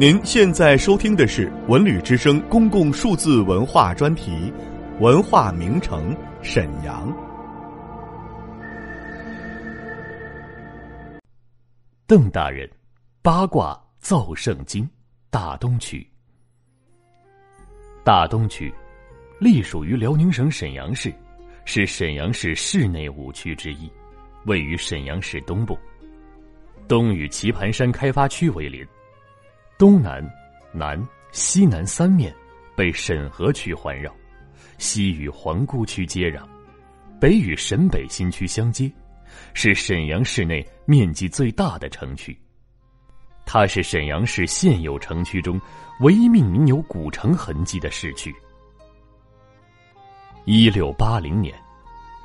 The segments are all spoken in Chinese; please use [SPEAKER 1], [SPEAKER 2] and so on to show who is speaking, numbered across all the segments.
[SPEAKER 1] 您现在收听的是文旅之声公共数字文化专题《文化名城沈阳》。
[SPEAKER 2] 邓大人八卦造圣经，大东区。大东区隶属于辽宁省沈阳市，是沈阳市市内五区之一，位于沈阳市东部，东与棋盘山开发区为邻。东南、南、西南三面被沈河区环绕，西与皇姑区接壤，北与沈北新区相接，是沈阳市内面积最大的城区。它是沈阳市现有城区中唯一命名有古城痕迹的市区。一六八零年，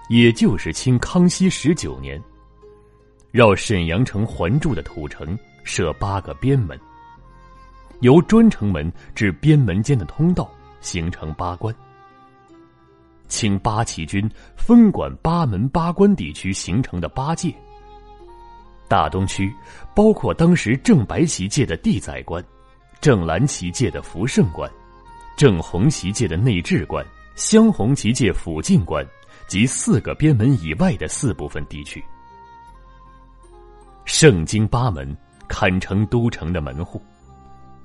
[SPEAKER 2] 也就是清康熙十九年，绕沈阳城环住的土城设八个边门。由专城门至边门间的通道形成八关。清八旗军分管八门八关地区形成的八界。大东区包括当时正白旗界的地宰关、正蓝旗界的福盛关、正红旗界的内治关、镶红旗界辅进关及四个边门以外的四部分地区。盛京八门堪称都城的门户。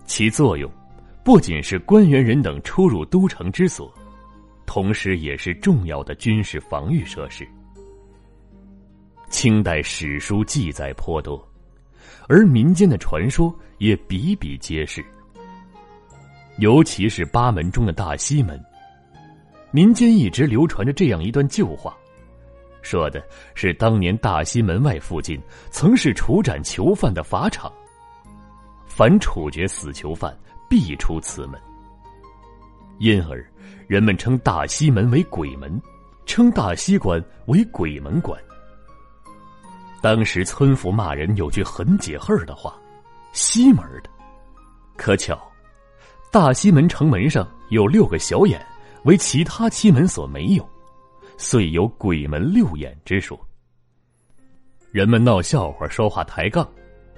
[SPEAKER 2] 其作用，不仅是官员人等出入都城之所，同时也是重要的军事防御设施。清代史书记载颇多，而民间的传说也比比皆是。尤其是八门中的大西门，民间一直流传着这样一段旧话，说的是当年大西门外附近曾是处斩囚犯的法场。凡处决死囚犯，必出此门。因而，人们称大西门为鬼门，称大西关为鬼门关。当时村妇骂人有句很解恨的话：“西门的。”可巧，大西门城门上有六个小眼，为其他七门所没有，遂有鬼门六眼之说。人们闹笑话、说话抬杠，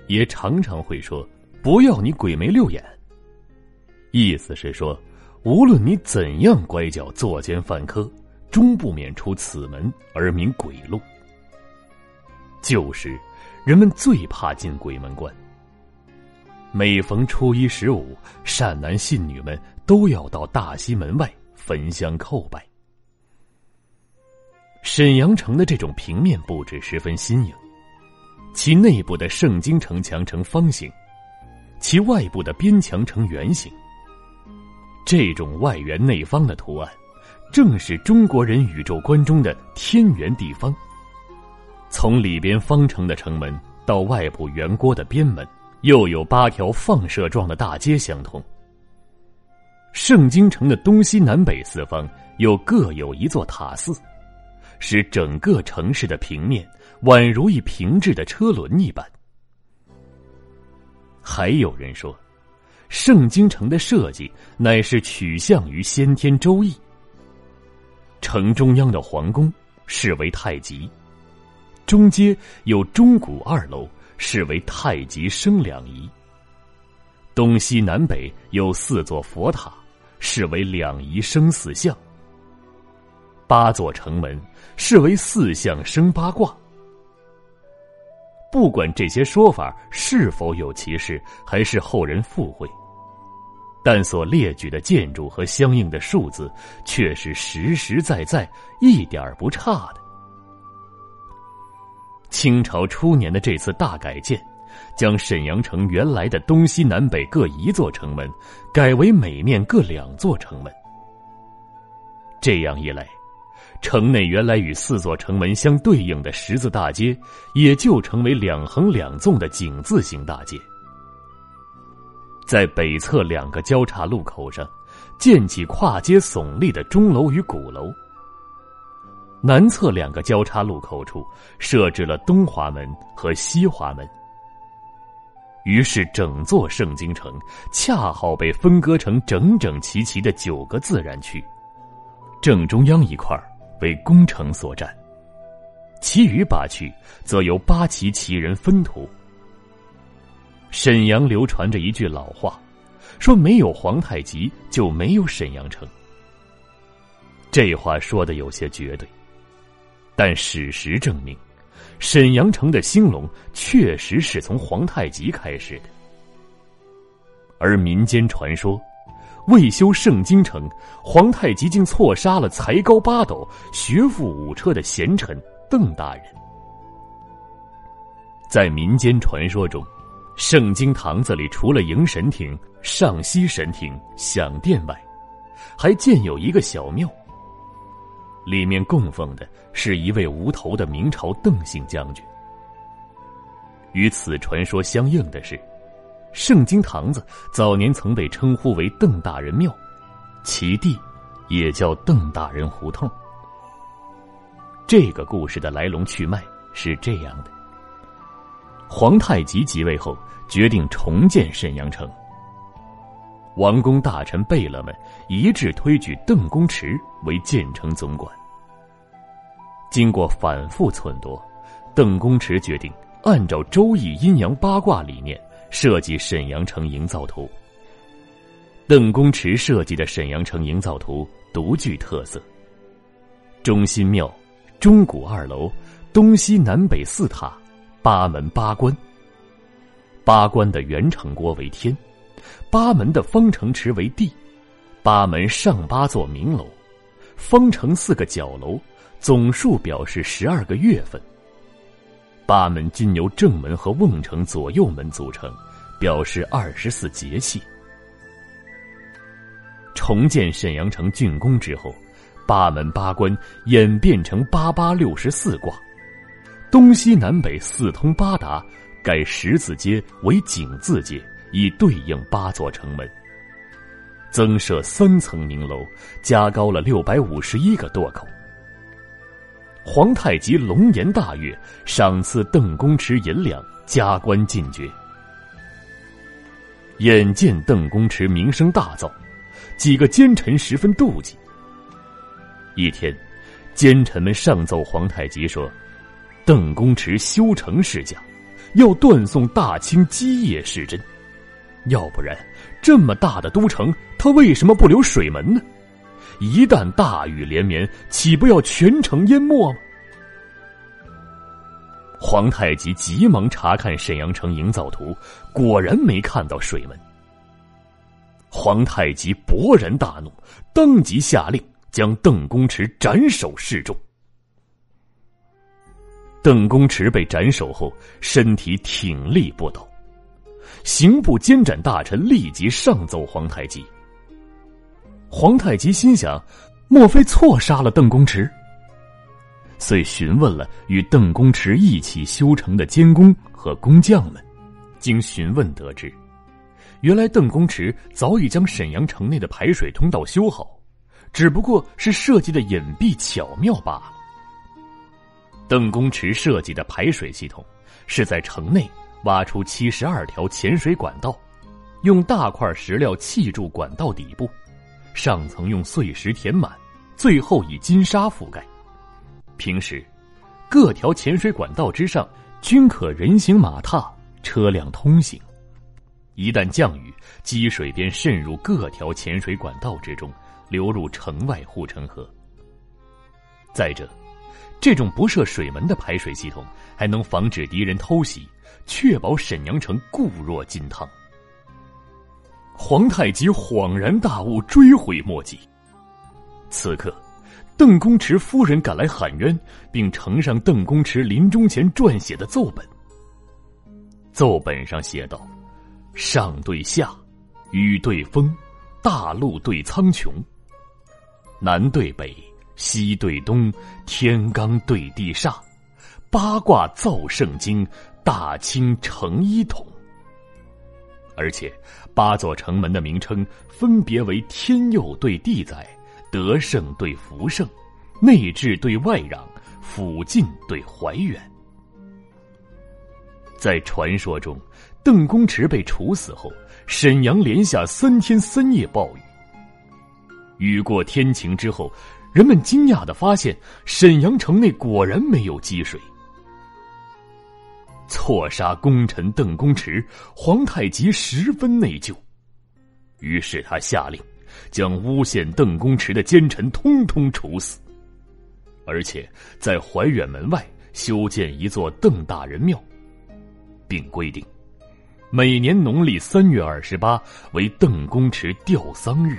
[SPEAKER 2] 也常常会说。不要你鬼眉六眼。意思是说，无论你怎样乖巧作奸犯科，终不免出此门而名鬼路。旧时，人们最怕进鬼门关。每逢初一十五，善男信女们都要到大西门外焚香叩拜。沈阳城的这种平面布置十分新颖，其内部的圣经城墙呈方形。其外部的边墙呈圆形。这种外圆内方的图案，正是中国人宇宙观中的天圆地方。从里边方城的城门到外部圆锅的边门，又有八条放射状的大街相通。圣经城的东西南北四方又各有一座塔寺，使整个城市的平面宛如一平质的车轮一般。还有人说，圣经城的设计乃是取向于先天周易。城中央的皇宫视为太极，中街有钟鼓二楼，视为太极生两仪。东西南北有四座佛塔，视为两仪生四象。八座城门视为四象生八卦。不管这些说法是否有其事，还是后人附会，但所列举的建筑和相应的数字却是实实在在、一点不差的。清朝初年的这次大改建，将沈阳城原来的东西南北各一座城门，改为每面各两座城门。这样一来。城内原来与四座城门相对应的十字大街，也就成为两横两纵的井字形大街。在北侧两个交叉路口上，建起跨街耸立的钟楼与鼓楼；南侧两个交叉路口处，设置了东华门和西华门。于是，整座圣经城恰好被分割成整整齐齐的九个自然区，正中央一块儿。为攻城所占，其余八区则由八旗旗人分图。沈阳流传着一句老话，说没有皇太极就没有沈阳城。这话说的有些绝对，但事实证明，沈阳城的兴隆确实是从皇太极开始的。而民间传说，未修圣京城，皇太极竟错杀了才高八斗、学富五车的贤臣邓大人。在民间传说中，圣经堂子里除了迎神亭、上西神亭、享殿外，还建有一个小庙。里面供奉的是一位无头的明朝邓姓将军。与此传说相应的是，圣经堂子早年曾被称呼为邓大人庙，其地也叫邓大人胡同。这个故事的来龙去脉是这样的：皇太极即位后，决定重建沈阳城。王公大臣贝勒们一致推举邓公池为建成总管。经过反复忖度，邓公池决定按照《周易》阴阳八卦理念设计沈阳城营造图。邓公池设计的沈阳城营造图独具特色：中心庙、钟鼓二楼、东西南北四塔、八门八关。八关的圆城郭为天。八门的方城池为地，八门上八座明楼，方城四个角楼，总数表示十二个月份。八门均由正门和瓮城左右门组成，表示二十四节气。重建沈阳城竣工之后，八门八关演变成八八六十四卦，东西南北四通八达，改十字街为井字街。以对应八座城门，增设三层明楼，加高了六百五十一个垛口。皇太极龙颜大悦，赏赐邓公池银两，加官进爵。眼见邓公池名声大噪，几个奸臣十分妒忌。一天，奸臣们上奏皇太极说：“邓公池修城是假，要断送大清基业是真。”要不然，这么大的都城，他为什么不留水门呢？一旦大雨连绵，岂不要全城淹没吗？皇太极急忙查看沈阳城营造图，果然没看到水门。皇太极勃然大怒，当即下令将邓公池斩首示众。邓公池被斩首后，身体挺立不倒。刑部监斩大臣立即上奏皇太极。皇太极心想，莫非错杀了邓公池？遂询问了与邓公池一起修城的监工和工匠们，经询问得知，原来邓公池早已将沈阳城内的排水通道修好，只不过是设计的隐蔽巧妙罢了。邓公池设计的排水系统是在城内。挖出七十二条潜水管道，用大块石料砌筑管道底部，上层用碎石填满，最后以金沙覆盖。平时，各条潜水管道之上均可人行马踏，车辆通行。一旦降雨，积水便渗入各条潜水管道之中，流入城外护城河。再者，这种不设水门的排水系统，还能防止敌人偷袭。确保沈阳城固若金汤。皇太极恍然大悟，追悔莫及。此刻，邓公池夫人赶来喊冤，并呈上邓公池临终前撰写的奏本。奏本上写道：“上对下，雨对风，大陆对苍穹，南对北，西对东，天罡对地煞，八卦造圣经。”大清成一统，而且八座城门的名称分别为天佑对地载、德胜对福胜、内治对外攘、辅晋对怀远。在传说中，邓公池被处死后，沈阳连下三天三夜暴雨。雨过天晴之后，人们惊讶的发现，沈阳城内果然没有积水。错杀功臣邓公池，皇太极十分内疚。于是他下令，将诬陷邓公池的奸臣通通处死，而且在怀远门外修建一座邓大人庙，并规定，每年农历三月二十八为邓公池吊丧日。